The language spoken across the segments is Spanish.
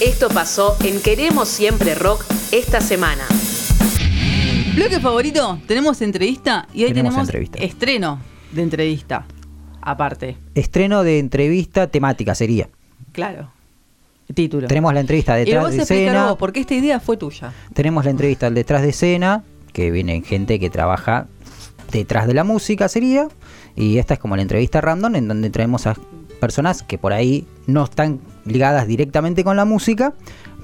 Esto pasó en Queremos Siempre Rock esta semana. Bloque favorito, tenemos entrevista y hoy Tenemos tenemos, entrevista. estreno de entrevista. Aparte, Estreno de entrevista temática sería. claro. Título. Tenemos la entrevista detrás de escena. porque esta idea fue tuya. Tenemos la entrevista al detrás de escena, que viene gente que trabaja detrás de la música sería. Y esta es como la entrevista random, en donde traemos a personas que por ahí no están ligadas directamente con la música.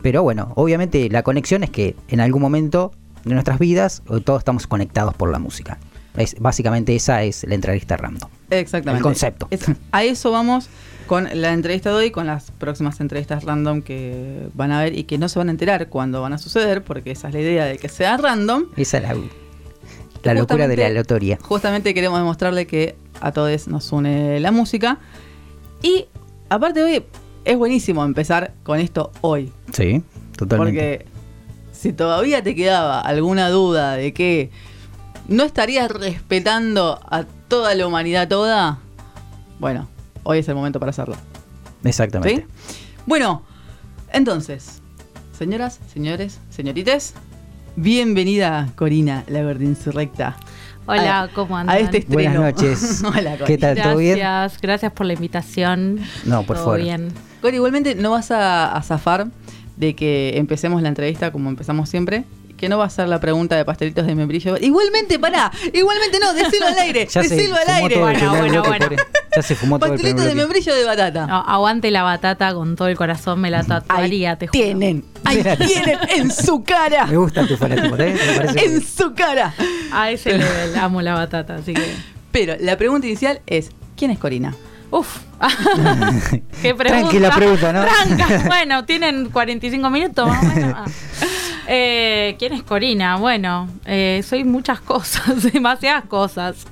Pero bueno, obviamente la conexión es que en algún momento de nuestras vidas eh, todos estamos conectados por la música. Es, básicamente esa es la entrevista random. Exactamente. El concepto. Es- a eso vamos con la entrevista de hoy, con las próximas entrevistas random que van a ver y que no se van a enterar cuándo van a suceder, porque esa es la idea de que sea random. Esa es la, la locura de la aleatoria. Justamente queremos demostrarle que a todos nos une la música. Y aparte hoy es buenísimo empezar con esto hoy. Sí, totalmente. Porque si todavía te quedaba alguna duda de que no estarías respetando a toda la humanidad toda, bueno, hoy es el momento para hacerlo. Exactamente. ¿Sí? Bueno, entonces, señoras, señores, señorites, bienvenida Corina, la gorda insurrecta. Hola, a- ¿cómo andan? A este estreno. Buenas noches. Hola. ¿Qué tal? ¿Todo bien? Gracias, gracias por la invitación. No, por Todo favor. bien. Cori, igualmente no vas a, a zafar de que empecemos la entrevista como empezamos siempre. Que no va a ser la pregunta de pastelitos de membrillo. Igualmente, pará. Igualmente no, decilo al aire. Ya se decilo al aire. Bueno, bueno, bueno. pobre. Ya se fumó Pastelitos de bloque. membrillo de batata. No, aguante la batata con todo el corazón, me la tatuaría, te juro. tienen. Ahí tienen en su cara. Me gusta tu fanático, ¿eh? En su cara. A ese nivel, amo la batata, así que. Pero la pregunta inicial es: ¿quién es Corina? Uf. Qué pregunta. Tranquila pregunta, ¿no? Tranca. Bueno, tienen 45 minutos más o menos. Eh, ¿Quién es Corina? Bueno, eh, soy muchas cosas, demasiadas cosas.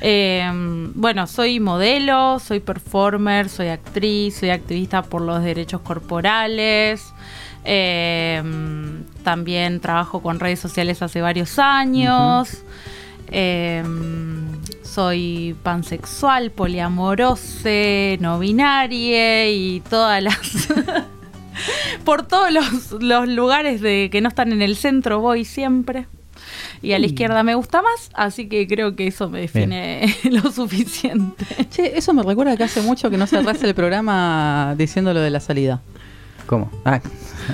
Eh, bueno, soy modelo, soy performer, soy actriz, soy activista por los derechos corporales. También trabajo con redes sociales hace varios años. Soy pansexual, poliamorose, no binaria y todas las... Por todos los, los lugares de que no están en el centro voy siempre. Y a la izquierda me gusta más, así que creo que eso me define lo suficiente. Che, eso me recuerda que hace mucho que no cerrás el programa diciendo lo de la salida. ¿Cómo? Ah,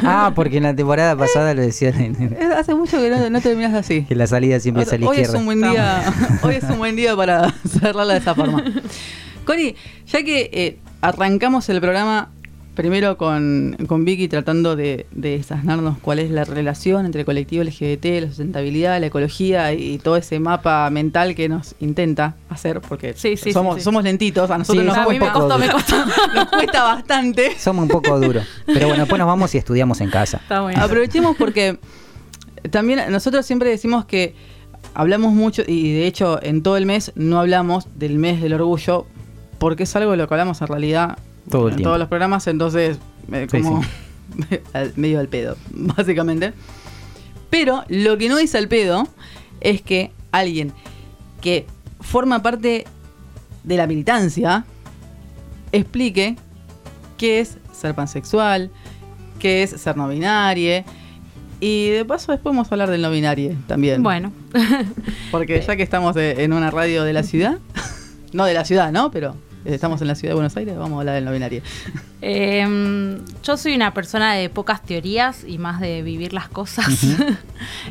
ah, porque en la temporada pasada lo decían en- en- Eh, Hace mucho que no, no terminás así. que la salida siempre es a la Hoy es izquierda. un buen día, hoy es un buen día para cerrarla de esa forma. Cori, ya que eh, arrancamos el programa primero con, con Vicky tratando de, de desasnarnos cuál es la relación entre el colectivo LGBT, la sustentabilidad, la ecología y todo ese mapa mental que nos intenta hacer, porque Sí, sí, somos, sí, sí. somos lentitos, a nosotros Sí, nos, a mí me cuesta, costó, me costó. nos cuesta bastante. Somos un poco duros. Pero bueno, después nos vamos y estudiamos en casa. Está muy bien. Aprovechemos porque también nosotros siempre decimos que hablamos mucho y de hecho en todo el mes no hablamos del mes del orgullo porque es algo de lo que hablamos en realidad Todo el en tiempo. todos los programas, entonces eh, Sí, como al- medio al pedo, básicamente. Pero lo que no dice al pedo es que alguien que forma parte de la militancia explique qué es ser pansexual, qué es ser no binario. Y de paso después vamos a hablar del no binario también. Bueno, Porque ya que estamos de- en una radio de la ciudad, no de la ciudad, ¿no? Pero estamos en la ciudad de Buenos Aires, vamos a hablar del no binario. Eh, yo soy una persona de pocas teorías y más de vivir las cosas.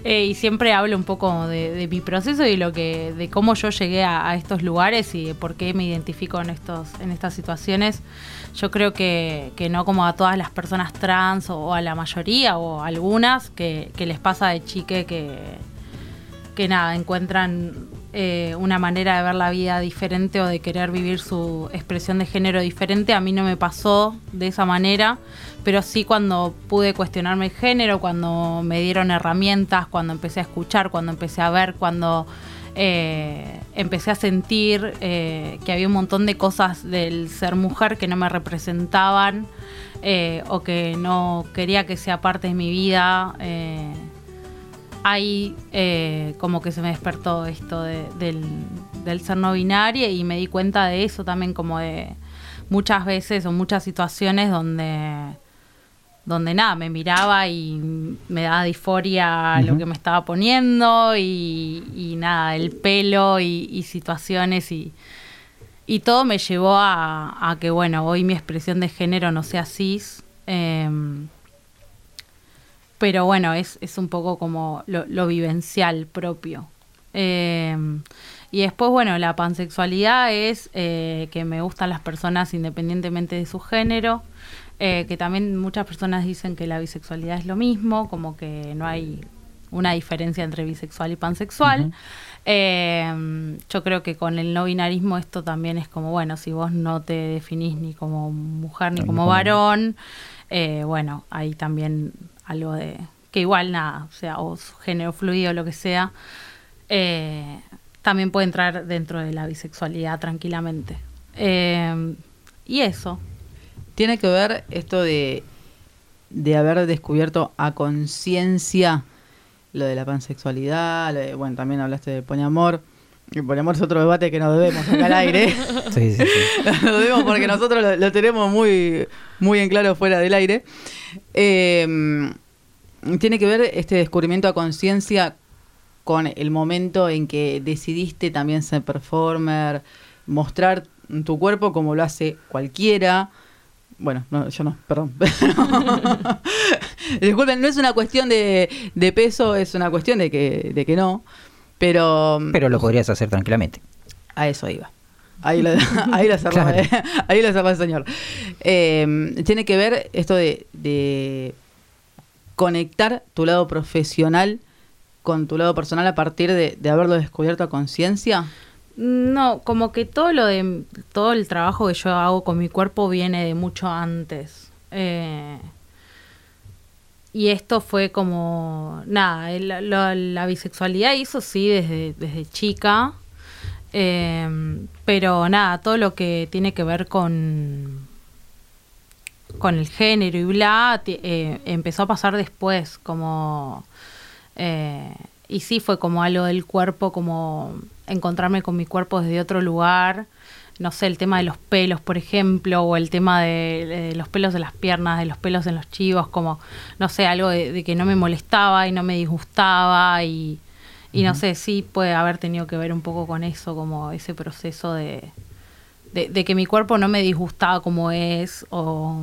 Eh, y siempre hablo un poco de, de mi proceso y lo que, de cómo yo llegué a, a estos lugares y de por qué me identifico en estos, en estas situaciones. Yo creo que, que no como a todas las personas trans o, o a la mayoría o a algunas que, que les pasa de chique que, que nada, encuentran eh, una manera de ver la vida diferente o de querer vivir su expresión de género diferente. A mí no me pasó de esa manera, pero sí cuando pude cuestionarme el género, cuando me dieron herramientas, cuando empecé a escuchar, cuando empecé a ver, cuando eh, empecé a sentir eh, que había un montón de cosas del ser mujer que no me representaban o que no quería que sea parte de mi vida. Ahí eh, como que se me despertó esto de- del, del ser no binario y me di cuenta de eso también como de muchas veces o muchas situaciones donde donde nada, me miraba y me daba disforia lo que me estaba poniendo y, y nada, el pelo y, y situaciones y, y todo me llevó a, a que, bueno, hoy mi expresión de género no sea cis. em, pero bueno, es, es un poco como lo, lo vivencial propio. Em, y después, bueno, la pansexualidad es eh, que me gustan las personas independientemente de su género, eh, que también muchas personas dicen que la bisexualidad es lo mismo, como que no hay una diferencia entre bisexual y pansexual. Eh, yo creo que con el no binarismo esto también es como, bueno, si vos no te definís ni como mujer ni como varón, eh, bueno, hay también algo de que igual nada, o sea, o su género fluido, lo que sea, eh, también puede entrar dentro de la bisexualidad tranquilamente. Eh, y eso. Tiene que ver esto de, de haber descubierto a conciencia lo de la pansexualidad, lo de- bueno, también hablaste de poliamor. El poliamor es otro debate que nos debemos acá al aire. Sí, sí, sí. lo debemos porque nosotros lo, lo tenemos muy, muy en claro fuera del aire. Eh, tiene que ver este descubrimiento a conciencia con el momento en que decidiste también ser performer, mostrar tu cuerpo como lo hace cualquiera. Bueno, no, yo no, perdón. Disculpen, no es una cuestión de, de peso, es una cuestión de que, de que no. Pero, Pero lo podrías hacer tranquilamente. a eso iba. Ahí lo, ahí lo cerró, Claro. eh. ahí lo cerró el señor. Eh, tiene que ver esto de, de conectar tu lado profesional con tu lado personal a partir de, haberlo descubierto a conciencia. No, como que todo lo de todo el trabajo que yo hago con mi cuerpo viene de mucho antes. Eh, y esto fue como nada, la bisexualidad hizo sí desde, desde chica. Eh, pero nada, todo lo que tiene que ver con con el género y bla, eh, empezó a pasar después, como... eh, y sí fue como algo del cuerpo, como encontrarme con mi cuerpo desde otro lugar. No sé, el tema de los pelos, por ejemplo, o el tema de, de los pelos de las piernas, de los pelos en los chivos, como, no sé, algo de, de que no me molestaba y no me disgustaba y, y no sé, sí puede haber tenido que ver un poco con eso, como ese proceso de, de, de que mi cuerpo no me disgustaba como es, o,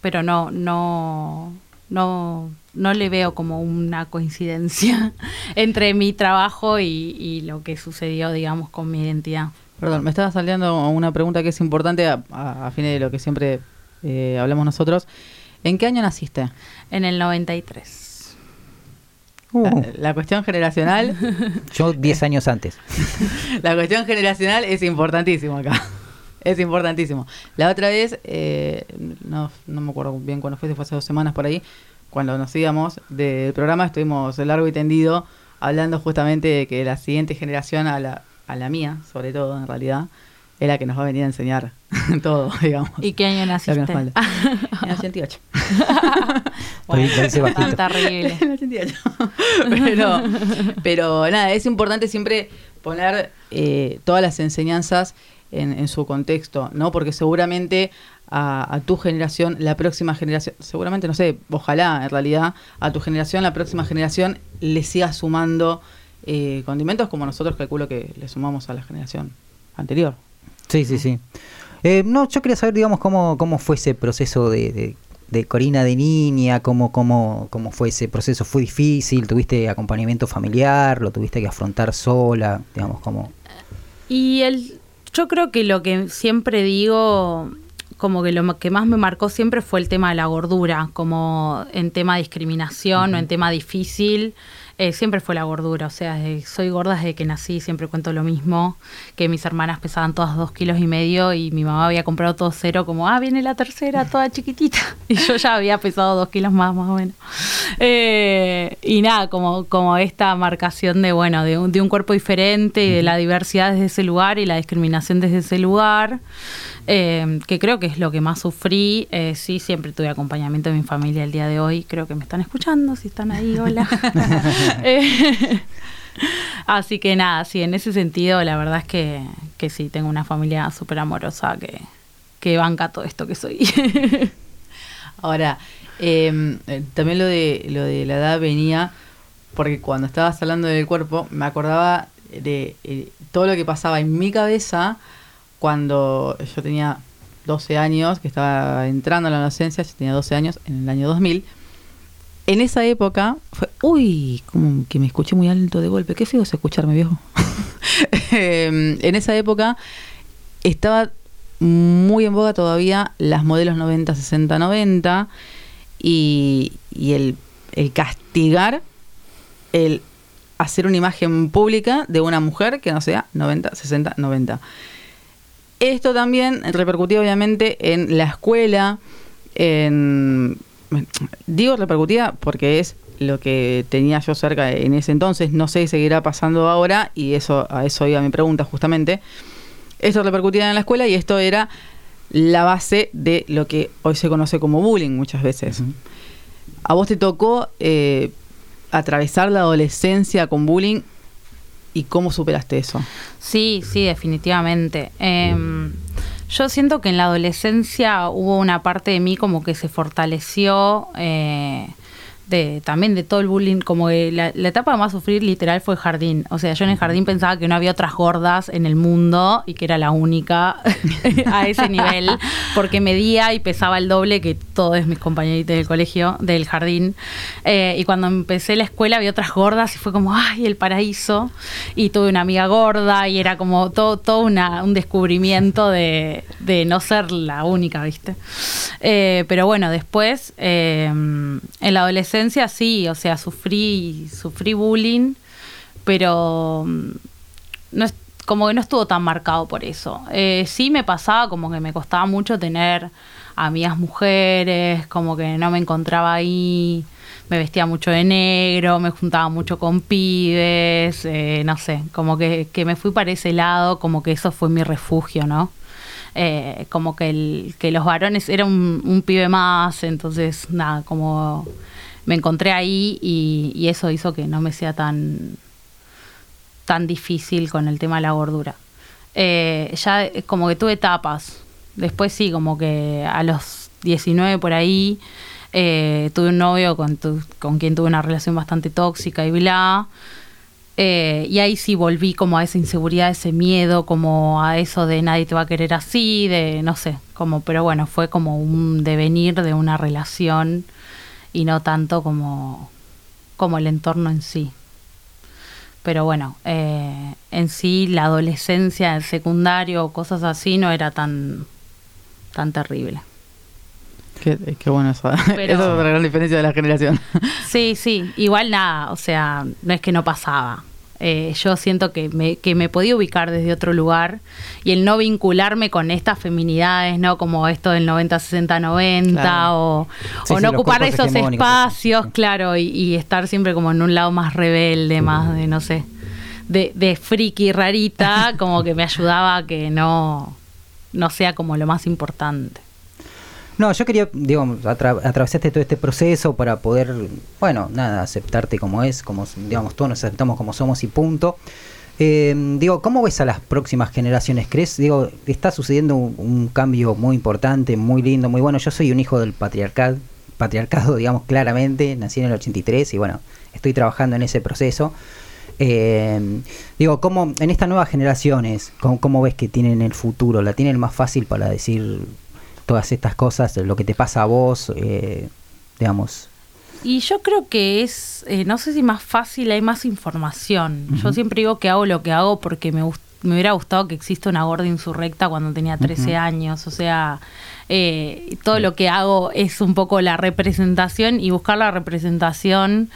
pero no, no, no, no le veo como una coincidencia entre mi trabajo y, y lo que sucedió, digamos, con mi identidad. Perdón, me estaba saliendo una pregunta que es importante a, a, a fin de lo que siempre eh, hablamos nosotros. ¿En qué año naciste? En el 93. Uh, La, cuestión generacional, yo 10 años antes. la cuestión generacional es importantísimo acá. Es importantísimo. La otra vez, eh, no, no me acuerdo bien cuándo fue, si fue hace dos semanas por ahí, cuando nos íbamos del programa, estuvimos largo y tendido hablando justamente de que la siguiente generación, a la, a la mía, sobre todo en realidad, es la que nos va a venir a enseñar todo, digamos. ¿Y qué año naciste? En el 88. Lo dice bajito. tan terrible. En el 88. pero, pero nada, es importante siempre poner eh, todas las enseñanzas en, en su contexto, ¿no? Porque seguramente a, a tu generación, la próxima generación, seguramente, no sé, ojalá en realidad, a tu generación, la próxima generación le siga sumando eh, condimentos como nosotros calculo que le sumamos a la generación anterior. Sí, sí, sí. Eh, no, yo quería saber, digamos, cómo, cómo fue ese proceso de, de, de Corina de niña, cómo, cómo, cómo fue ese proceso. ¿Fue difícil? ¿Tuviste acompañamiento familiar? ¿Lo tuviste que afrontar sola? Digamos, como... Y el, yo creo que lo que siempre digo, como que lo que más me marcó siempre fue el tema de la gordura, como en tema de discriminación o en tema difícil. Eh, siempre fue la gordura, o sea, soy gorda desde que nací, siempre cuento lo mismo, que mis hermanas pesaban todas dos kilos y medio y mi mamá había comprado todo cero, como, ah, viene la tercera, toda chiquitita, y yo ya había pesado dos kilos más, más o menos. Eh, y nada, como, como esta marcación de, bueno, de un, de un cuerpo diferente y de la diversidad desde ese lugar y la discriminación desde ese lugar, eh, que creo que es lo que más sufrí. Eh, sí, siempre tuve acompañamiento de mi familia el día de hoy. Creo que me están escuchando, si están ahí, hola. Eh, así que nada, sí, en ese sentido, la verdad es que, que sí, tengo una familia súper amorosa que, que banca todo esto que soy. Ahora, Eh, eh, también lo de, lo de la edad venía porque cuando estabas hablando del cuerpo, me acordaba de eh, todo lo que pasaba en mi cabeza cuando yo tenía 12 años, que estaba entrando a la adolescencia, yo tenía 12 años en el año 2000. En esa época fue, uy, como que me escuché muy alto de golpe, qué feo es escucharme viejo. Em, en esa época estaba muy en boga todavía las modelos 90, 60, 90 y, y el, el castigar el hacer una imagen pública de una mujer que no sea 90, 60, 90. Esto también repercutía obviamente en la escuela, en... Digo repercutía porque es lo que tenía yo cerca en ese entonces, no sé si seguirá pasando ahora y eso a eso iba mi pregunta justamente. Esto repercutía en la escuela y esto era la base de lo que hoy se conoce como bullying muchas veces. ¿A vos te tocó eh, atravesar la adolescencia con bullying y cómo superaste eso? Sí, sí, definitivamente. Em, yo siento que en la adolescencia hubo una parte de mí como que se fortaleció. Eh, de, también de todo el bullying, como la, la etapa más sufrir literal fue jardín. O sea, yo en el jardín pensaba que no había otras gordas en el mundo y que era la única a ese nivel, porque medía y pesaba el doble que todos mis compañeritos del colegio, del jardín. Eh, y cuando empecé la escuela había otras gordas y fue como, ay, el paraíso. Y tuve una amiga gorda y era como todo, todo una, un descubrimiento de, de no ser la única, ¿viste? Eh, pero bueno, después, eh, en la adolescencia, sí, o sea, sufrí, sufrí bullying, pero mm, no es, como que no estuvo tan marcado por eso. Eh, sí me pasaba como que me costaba mucho tener amigas mujeres, como que no me encontraba ahí, me vestía mucho de negro, me juntaba mucho con pibes, eh, no sé, como que, que me fui para ese lado, como que eso fue mi refugio, ¿no? Eh, como que, el, que los varones era un, un pibe más, entonces nada, como me encontré ahí y, eso hizo que no me sea tan, tan difícil con el tema de la gordura. Eh, ya como que tuve etapas. Después sí, como que a los 19 por ahí eh, tuve un novio con, con quien tuve una relación bastante tóxica y bla. Eh, y ahí sí volví como a esa inseguridad, ese miedo, como a eso de nadie te va a querer así, de no sé, como, pero bueno, fue como un devenir de una relación y no tanto como, como el entorno en sí. Pero bueno, eh, en sí la adolescencia, el secundario, cosas así, no era tan, tan terrible. Qué, qué bueno eso. Pero- Esa es otra gran diferencia de la generación. Sí, sí, igual nada, o sea, no es que no pasaba. Eh, yo siento que me, que me podía ubicar desde otro lugar y el no vincularme con estas feminidades, ¿no? Como esto del 90, 60, 90 Claro. o, Sí, o sí, no ocupar esos espacios, sí. claro, y, y estar siempre como en un lado más rebelde, más de, no sé, de, de friki rarita, como que me ayudaba a que no, no sea como lo más importante. No, yo quería, atra- atravesaste todo este proceso para poder, bueno, nada, aceptarte como es, como, digamos, todos nos aceptamos como somos y punto. Eh, digo, ¿cómo ves a las próximas generaciones? ¿Crees? Digo, está sucediendo un, cambio muy importante, muy lindo, muy bueno. Yo soy un hijo del patriarcado, patriarcado, digamos, claramente. Nací en el 83 y bueno, estoy trabajando en ese proceso. Eh, digo, ¿cómo en estas nuevas generaciones, cómo ves que tienen el futuro? ¿La tienen más fácil para decir todas estas cosas, lo que te pasa a vos, eh, digamos? Y yo creo que es, eh, no sé si más fácil, hay más información. Yo siempre digo que hago lo que hago porque me, gust- me hubiera gustado que exista una gorda insurrecta cuando tenía 13 años. O sea, eh, todo lo que hago es un poco la representación y buscar la representación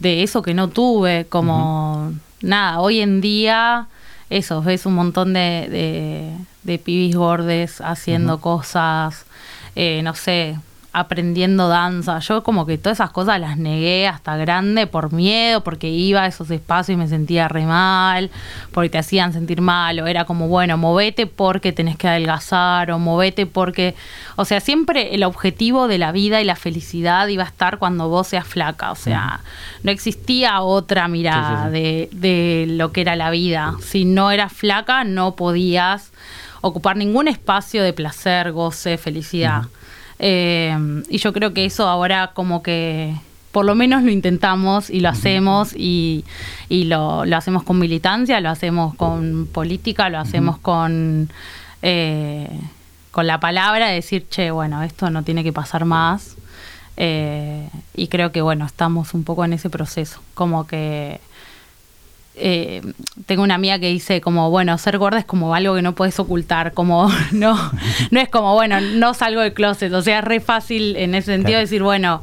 de eso que no tuve. Como, nada, hoy en día, eso, ves un montón de, de, de pibis gordes haciendo cosas, eh, no sé, aprendiendo danza. Yo como que todas esas cosas las negué hasta grande por miedo, porque iba a esos espacios y me sentía re mal, porque te hacían sentir mal, o era como, bueno, movete porque tenés que adelgazar, o movete porque... O sea, siempre el objetivo de la vida y la felicidad iba a estar cuando vos seas flaca, o sea, no existía otra mirada De, de lo que era la vida. Si no eras flaca, no podías ocupar ningún espacio de placer, goce, felicidad. Eh, y yo creo que eso ahora como que por lo menos lo intentamos y lo hacemos y, y lo, lo, hacemos con militancia, lo hacemos con política, lo hacemos con, eh, con la palabra, de decir, che, bueno, esto no tiene que pasar más. Eh, y creo que, bueno, estamos un poco en ese proceso, como que... Eh, tengo una amiga que dice como bueno ser gorda es como algo que no puedes ocultar como no no es como bueno no salgo del closet o sea es re fácil en ese sentido Claro. decir bueno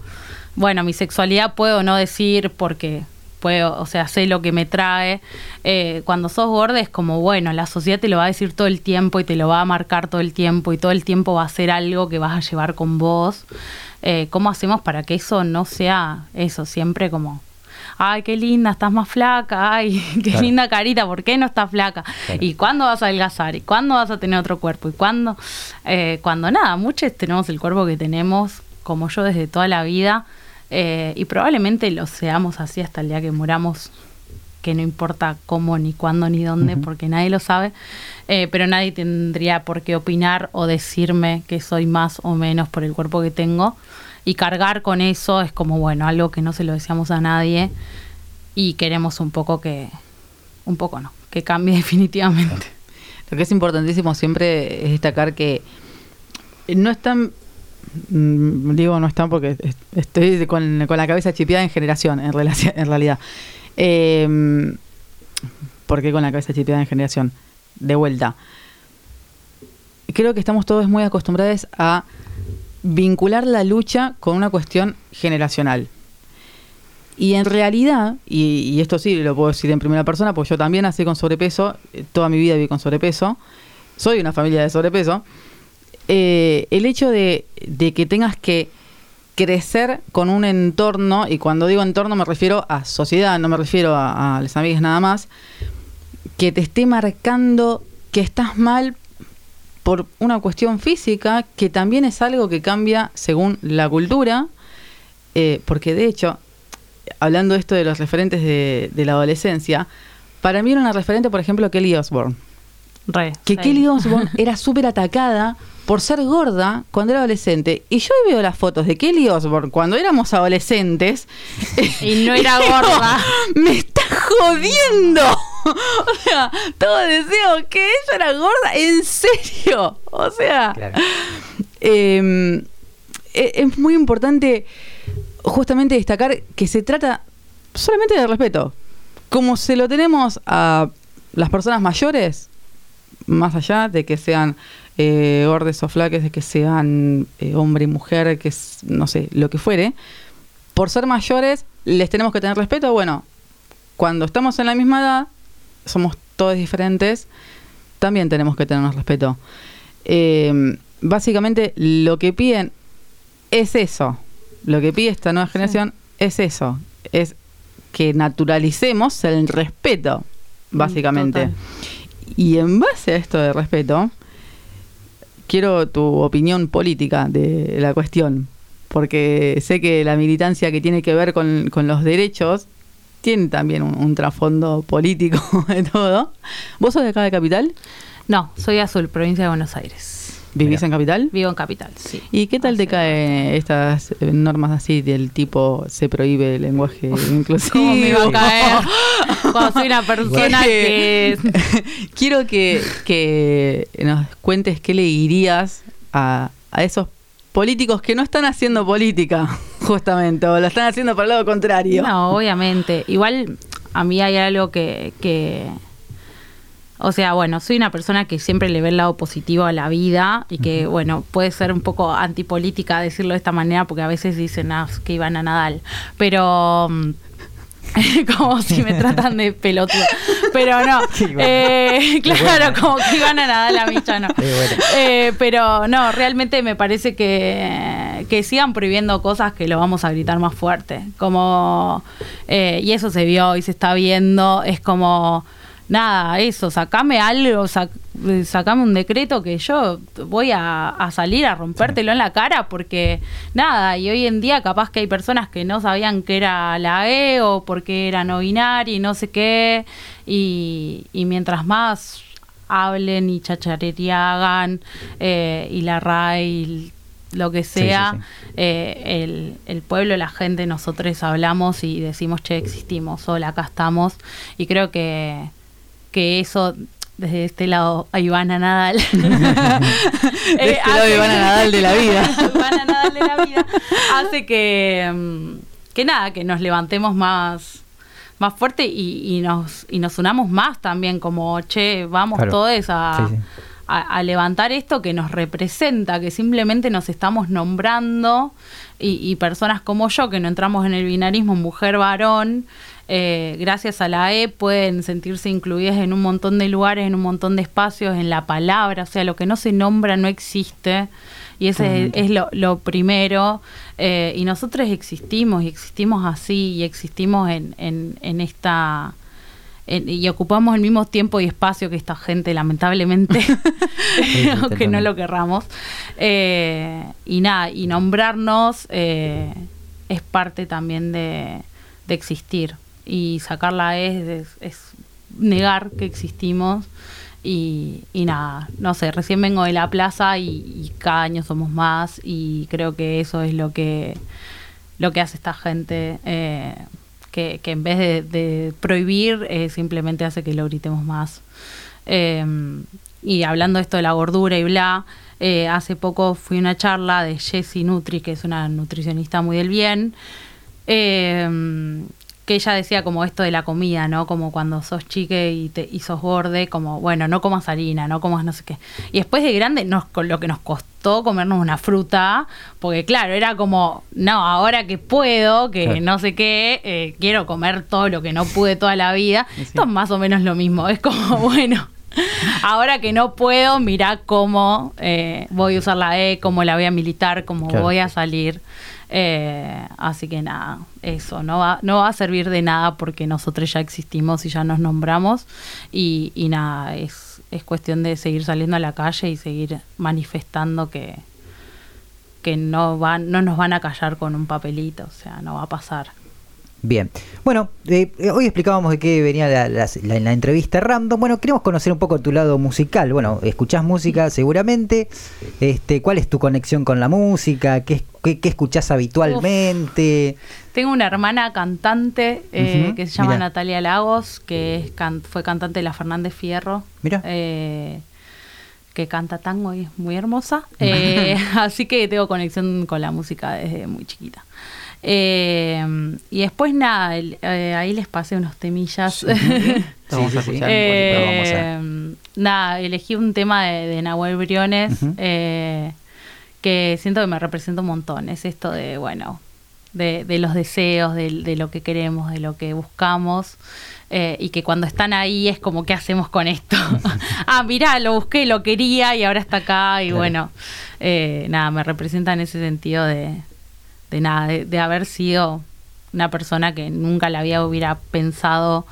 bueno, mi sexualidad puedo no decir porque puedo, o sea, sé lo que me trae. Eh, cuando sos gorda es como, bueno, la sociedad te lo va a decir todo el tiempo y te lo va a marcar todo el tiempo y todo el tiempo va a ser algo que vas a llevar con vos. Eh, ¿Cómo hacemos para que eso no sea eso? Siempre como, ay, qué linda, estás más flaca, ay, qué Claro. linda carita, ¿por qué no estás flaca? Claro. ¿Y cuándo vas a adelgazar? ¿Y cuándo vas a tener otro cuerpo? ¿Y cuándo? Eh, cuando nada, muchos tenemos el cuerpo que tenemos, como yo desde toda la vida, eh, y probablemente lo seamos así hasta el día que muramos, que no importa cómo, ni cuándo, ni dónde, porque nadie lo sabe, eh, pero nadie tendría por qué opinar o decirme que soy más o menos por el cuerpo que tengo. Y cargar con eso es como, bueno, algo que no se lo deseamos a nadie y queremos un poco que, un poco no, que cambie definitivamente. Lo que es importantísimo siempre es destacar que no están, mm, digo no están porque est- estoy con, con la cabeza chipeada en generación, en, relación, en realidad. Eh, ¿Por qué con la cabeza chipeada en generación? De vuelta. Creo que estamos todos muy acostumbrados a vincular la lucha con una cuestión generacional. Y en realidad, y, esto sí lo puedo decir en primera persona, porque yo también nací con sobrepeso, eh, toda mi vida viví con sobrepeso, soy una familia de sobrepeso, eh, el hecho de, de que tengas que crecer con un entorno, y cuando digo entorno me refiero a sociedad, no me refiero a, a las amigas nada más, que te esté marcando que estás mal por una cuestión física, que también es algo que cambia según la cultura, eh, porque de hecho, hablando de esto de los referentes de, de la adolescencia, para mí era una referente, por ejemplo, Kelly Osbourne. Re, Que sí. Kelly Osbourne era súper atacada por ser gorda cuando era adolescente. Y yo hoy veo las fotos de Kelly Osbourne cuando éramos adolescentes. Y no era digo, gorda. ¡Me está jodiendo! O sea, todos decíamos que ella era gorda. ¿En serio? O sea, Claro. eh, e- es muy importante justamente destacar que se trata solamente de respeto. Como se lo tenemos a las personas mayores, más allá de que sean eh, gordes o flaques, de que sean eh, hombre y mujer, que es, no sé, lo que fuere, por ser mayores les tenemos que tener respeto. Bueno, cuando estamos en la misma edad, somos todos diferentes, también tenemos que tenernos respeto. Eh, básicamente lo que piden es eso. Lo que pide esta nueva generación es eso. Es que naturalicemos el respeto, básicamente. Total. Y en base a esto de respeto, quiero tu opinión política de la cuestión. Porque sé que la militancia que tiene que ver con, con los derechos tiene también un, un trasfondo político de todo. ¿Vos sos de acá de Capital? No, soy Azul, provincia de Buenos Aires. ¿Vivís Mira. en Capital? Vivo en Capital, sí. ¿Y qué tal te caen estas eh, normas así del tipo se prohíbe el lenguaje inclusivo? ¿Cómo me va a caer? Cuando soy una persona que... Quiero que, que nos cuentes qué le dirías a, a esos políticos que no están haciendo política, justamente, o lo están haciendo por el lado contrario. No, obviamente. Igual a mí hay algo que, que... O sea, bueno, soy una persona que siempre le ve el lado positivo a la vida y que, bueno, puede ser un poco antipolítica decirlo de esta manera porque a veces dicen ah, que iban a Nadal. Pero... mm, como si me tratan de pelotudo. Pero no. Eh, claro, bueno. como que iban a Nadal a mí ya no. Qué bueno. Eh, pero no, realmente me parece que, que sigan prohibiendo cosas que lo vamos a gritar más fuerte. Como, eh, y eso se vio y se está viendo, es como, nada, eso, sacame algo, sac- sacame un decreto que yo voy a, salir a rompértelo en la cara porque, nada, y hoy en día capaz que hay personas que no sabían que era la E o porque era no binaria y no sé qué, y, y mientras más hablen y chacharería hagan eh, y la RAI lo que sea, sí, sí. eh, el, el pueblo, la gente, nosotros hablamos y decimos, che, existimos, hola, acá estamos. Y creo que, que eso, desde este lado, a Ivana Nadal. De este lado, Ivana Nadal de la vida. Ivana Nadal de la vida. Hace que, mm, que nada, que nos levantemos más más fuerte y, y nos y nos unamos más también como che vamos Claro. todos a. a, a levantar esto que nos representa, que simplemente nos estamos nombrando y, y personas como yo que no entramos en el binarismo mujer-varón, eh, gracias a la E pueden sentirse incluidas en un montón de lugares, en un montón de espacios, en la palabra, o sea, lo que no se nombra no existe. Y ese es, es lo, lo primero. eh, y nosotros existimos, y existimos así, y existimos en, en, en esta en- y ocupamos el mismo tiempo y espacio que esta gente, lamentablemente, sí, aunque no lo querramos. Eh, y nada, y nombrarnos eh, es parte también de, de existir. Y sacarla es, es, es negar que existimos. Y, y nada, no sé, recién vengo de la plaza y, y cada año somos más y creo que eso es lo que, lo que hace esta gente, eh, que, en vez de, prohibir, eh, simplemente hace que lo gritemos más. Eh, y hablando de esto de la gordura y bla, eh, hace poco fui a una charla de Jessie Nutri, que es una nutricionista muy del bien, eh, que ella decía como esto de la comida, ¿no? Como cuando sos chique y, te, y sos borde, como, bueno, no comas harina, no comas no sé qué. Y después de grande, nos, con lo que nos costó comernos una fruta, porque claro, era como, no, ahora que puedo, que Claro. no sé qué, eh, quiero comer todo lo que no pude toda la vida. Sí. Esto es más o menos lo mismo, es como, bueno. Ahora que no puedo, mirá cómo eh, voy a usar la E, cómo la voy a militar, cómo Claro. voy a salir. Eh, así que nada, eso, no va, no va a servir de nada porque nosotros ya existimos y ya nos nombramos. Y, y nada, es, es cuestión de seguir saliendo a la calle y seguir manifestando que, que no, van, no nos van a callar con un papelito, o sea, no va a pasar. Bien. Bueno, eh, eh, hoy explicábamos de qué venía la, la- la- la entrevista random. Bueno, queremos conocer un poco tu lado musical. Bueno, escuchás música seguramente. Este, ¿Cuál es tu conexión con la música? ¿Qué, qué, qué escuchás habitualmente? Tengo una hermana cantante eh, que se llama mirá. Natalia Lagos, que es can- fue cantante de la Fernández Fierro. Mira. eh, que canta tango y es muy hermosa. Eh, así que tengo conexión con la música desde muy chiquita. Eh, y después nada, el- eh, ahí les pasé unos temillas. Vamos a escuchar. Eh, Ahorita vamos a- nada, elegí un tema de, de Nahuel Briones eh, que siento que me representa un montón. Es esto de, bueno, de, de los deseos, de, de lo que queremos, de lo que buscamos. eh, y que cuando están ahí es como, ¿qué hacemos con esto? ah, mirá, lo busqué, lo quería y ahora está acá. Y Claro. bueno, eh, nada, me representa en ese sentido de, de nada, de, de haber sido una persona que nunca la había hubiera pensado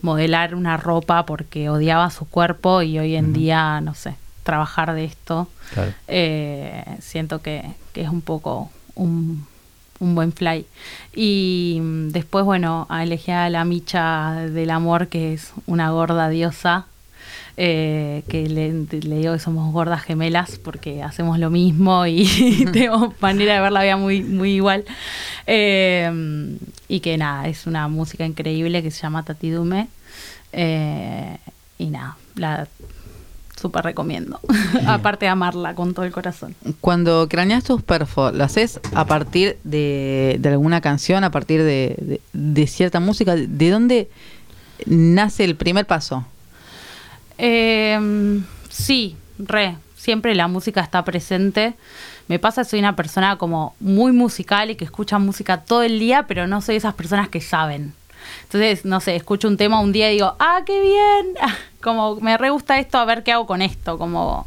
modelar una ropa porque odiaba su cuerpo y hoy en día, no sé, trabajar de esto, Claro. eh, siento que, que es un poco un, un buen fly. Y después, bueno, elegí a la Micha del Amor, que es una gorda diosa, eh, que le, le digo que somos gordas gemelas porque hacemos lo mismo y tenemos manera de ver la vida muy, muy igual. Eh, y que nada, es una música increíble que se llama Tati Dume. Eh, y nada, la súper recomiendo. Aparte de amarla con todo el corazón. Cuando craneas tus perfos, ¿lo haces a partir de, de alguna canción, a partir de- de cierta música? ¿De dónde nace el primer paso? Eh, sí, re. Siempre la música está presente. Me pasa, soy una persona como muy musical y que escucha música todo el día, pero no soy esas personas que saben. Entonces, no sé, escucho un tema un día y digo, ah, qué bien. Como me re gusta esto, a ver qué hago con esto. Como,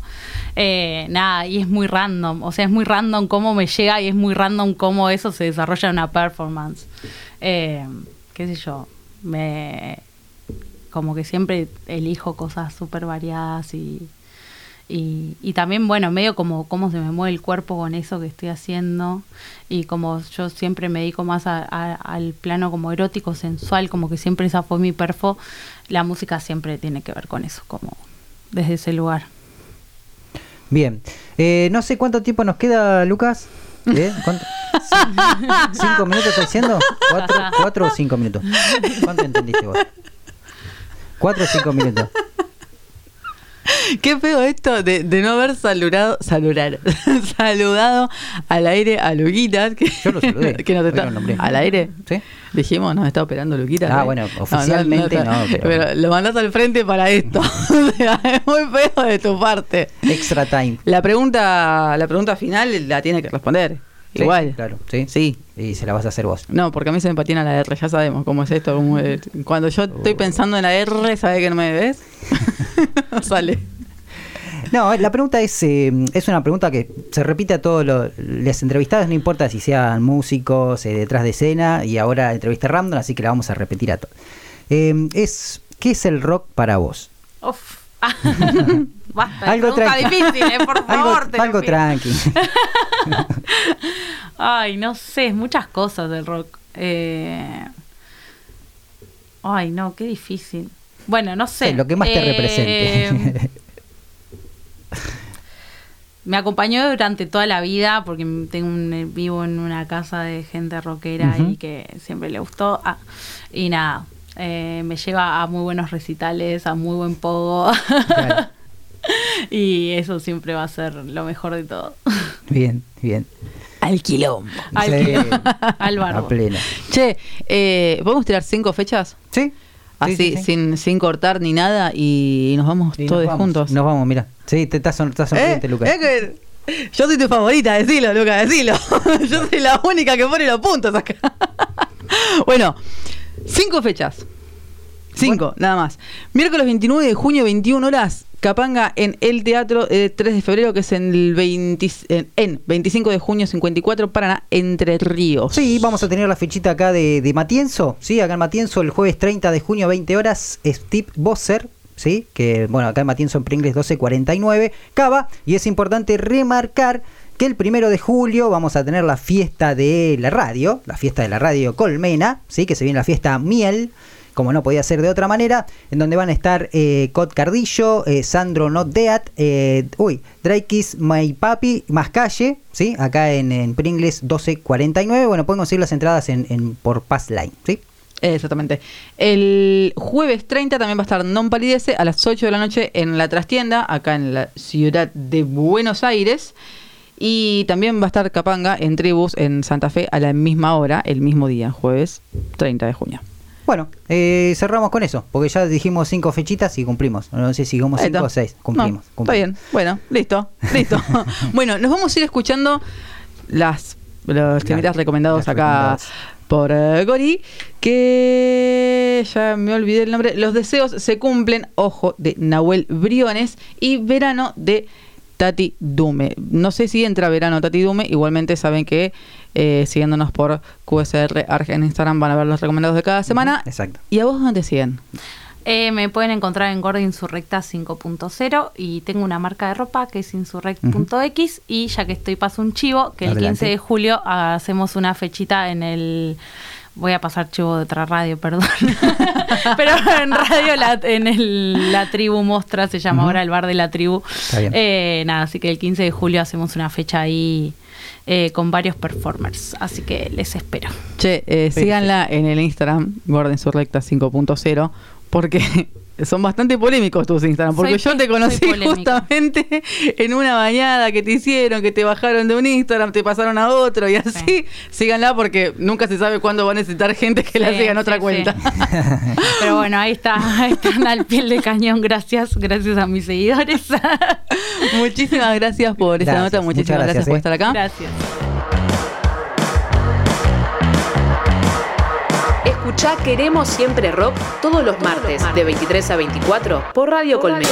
eh, nada, y es muy random. O sea, es muy random cómo me llega y es muy random cómo eso se desarrolla en una performance. Eh, qué sé yo, me, como que siempre elijo cosas súper variadas y, y, y también, bueno, medio como cómo se me mueve el cuerpo con eso que estoy haciendo y como yo siempre me dedico más a- a- al plano como erótico, sensual, como que siempre esa fue mi perfo, la música siempre tiene que ver con eso, como desde ese lugar. Bien. Eh, no sé cuánto tiempo nos queda, Lucas. ¿Eh? ¿Cuánto? ¿Cin- ¿Cinco minutos está diciendo? ¿Cuatro, ¿Cuatro o cinco minutos? ¿Cuánto entendiste vos? ¿Cuatro o cinco minutos? Qué feo esto de, de no haber saludado, saludar, saludado al aire a Luquitas. Que, Yo lo saludé, que nos está, nombré. al aire. ¿Sí? Dijimos, nos está operando Luquitas. Ah, ¿eh? bueno, oficialmente no, pero- lo mandas al frente para esto. Es muy feo de tu parte. Extra time. La pregunta, la pregunta final la tiene que responder. Sí, Igual. Claro, sí. Sí. Y se la vas a hacer vos. No, porque a mí se me patina la R, ya sabemos cómo es esto. cómo es. Cuando yo estoy Oh. pensando en la R, ¿sabes que no me ves? No Sale. No, la pregunta es, eh, es una pregunta que se repite a todos los les entrevistados, no importa si sean músicos, eh, detrás de escena, y ahora entrevista random, así que la vamos a repetir a todos. Eh, es, ¿Qué es el rock para vos? Uf. Basta, Algo tranqui. difícil, eh, por Algo, favor. te algo tranqui. Ay, no sé, muchas cosas del rock. Eh, Ay, no, qué difícil. Bueno, no sé. Sí, lo que más te Eh, represente. Me acompañó durante toda la vida porque tengo un- vivo en una casa de gente rockera y que siempre le gustó. Ah, y nada, eh, me lleva a muy buenos recitales, a muy buen pogo. Claro. y eso siempre va a ser lo mejor de todo. Bien, bien. Al quilombo. Al, Sí. al A pleno. Che, eh, ¿podemos tirar cinco fechas? ¿Sí? Así, Sí, sí, sí. Sin, sin cortar ni nada y nos vamos Y nos todos vamos, juntos. Nos vamos, mira. Sí, te estás, son, estás sonriente, ¿Eh? Lucas. Es que yo soy tu favorita, decilo, Lucas, decilo. yo soy la única que pone los puntos acá. bueno, cinco fechas. Cinco, nada más. Miércoles 29 de junio, 21 horas, Capanga en el Teatro eh, 3 de febrero, que es en el 20 en, en 25 de junio, 54, Paraná, Entre Ríos. Sí, vamos a tener la fechita acá de, de Matienzo, sí, acá en Matienzo el jueves 30 de junio 20 horas, Steve Bosser, sí, que bueno, acá en Matienzo en Pringles 1249, Cava, y es importante remarcar que el primero de julio vamos a tener la fiesta de la radio, la fiesta de la radio Colmena, sí, que se viene la fiesta Miel, como no podía ser de otra manera, en donde van a estar eh, Cot Cardillo, eh, Sandro Not Deat, eh, uy, Drake's My Papi, más calle, ¿sí? Acá en, Pringles 1249. Bueno, pueden conseguir las entradas en, en- por Pass Line, ¿sí? Exactamente. El jueves 30 también va a estar Non Palidece a las 8 de la noche en la trastienda, acá en la ciudad de Buenos Aires. Y también va a estar Capanga en Tribus en Santa Fe a la misma hora, el mismo día, jueves 30 de junio. Bueno, eh, cerramos con eso, porque ya dijimos cinco fechitas y cumplimos. No sé si dijimos cinco o seis. Cumplimos. No, cumplimos. Está bien. Bueno, listo. Listo. bueno, nos vamos a ir escuchando las los temitas recomendados las acá por eh, Gori. Que ya me olvidé el nombre. Los deseos se cumplen. Ojo, de Nahuel Briones. Y verano de Tati Dume. No sé si entra verano Tati Dume. Igualmente saben que eh, siguiéndonos por QSR Arge en Instagram van a ver los recomendados de cada semana. Exacto. ¿Y a vos dónde te siguen? Eh, me pueden encontrar en Gorda Insurrecta 5.0 y tengo una marca de ropa que es insurrect.x y ya que estoy paso un chivo, que el Adelante. 15 de julio hacemos una fechita en el... Voy a pasar chivo de otra radio, perdón. Pero en radio, la, en el, la tribu Mostra se llama ahora el bar de la tribu. Está bien. Eh, nada, así que el 15 de julio hacemos una fecha ahí eh, con varios performers. Así que les espero. Che, eh, síganla en el Instagram, Gordon Surrecta 5.0, porque son bastante polémicos tus Instagram. Porque Soy yo te conocí justamente en una bañada que te hicieron, que te bajaron de un Instagram, te pasaron a otro y así. Sí. Síganla porque nunca se sabe cuándo va a necesitar gente que la Sí, siga en otra sí, cuenta. Pero bueno, ahí está, ahí están al piel de cañón. Gracias, gracias a mis seguidores. muchísimas gracias por esa Gracias, nota, muchísimas gracias, por eh. estar acá. Gracias. Escuchá Queremos Siempre Rock todos los martes de 23 a 24 por Radio Colmena.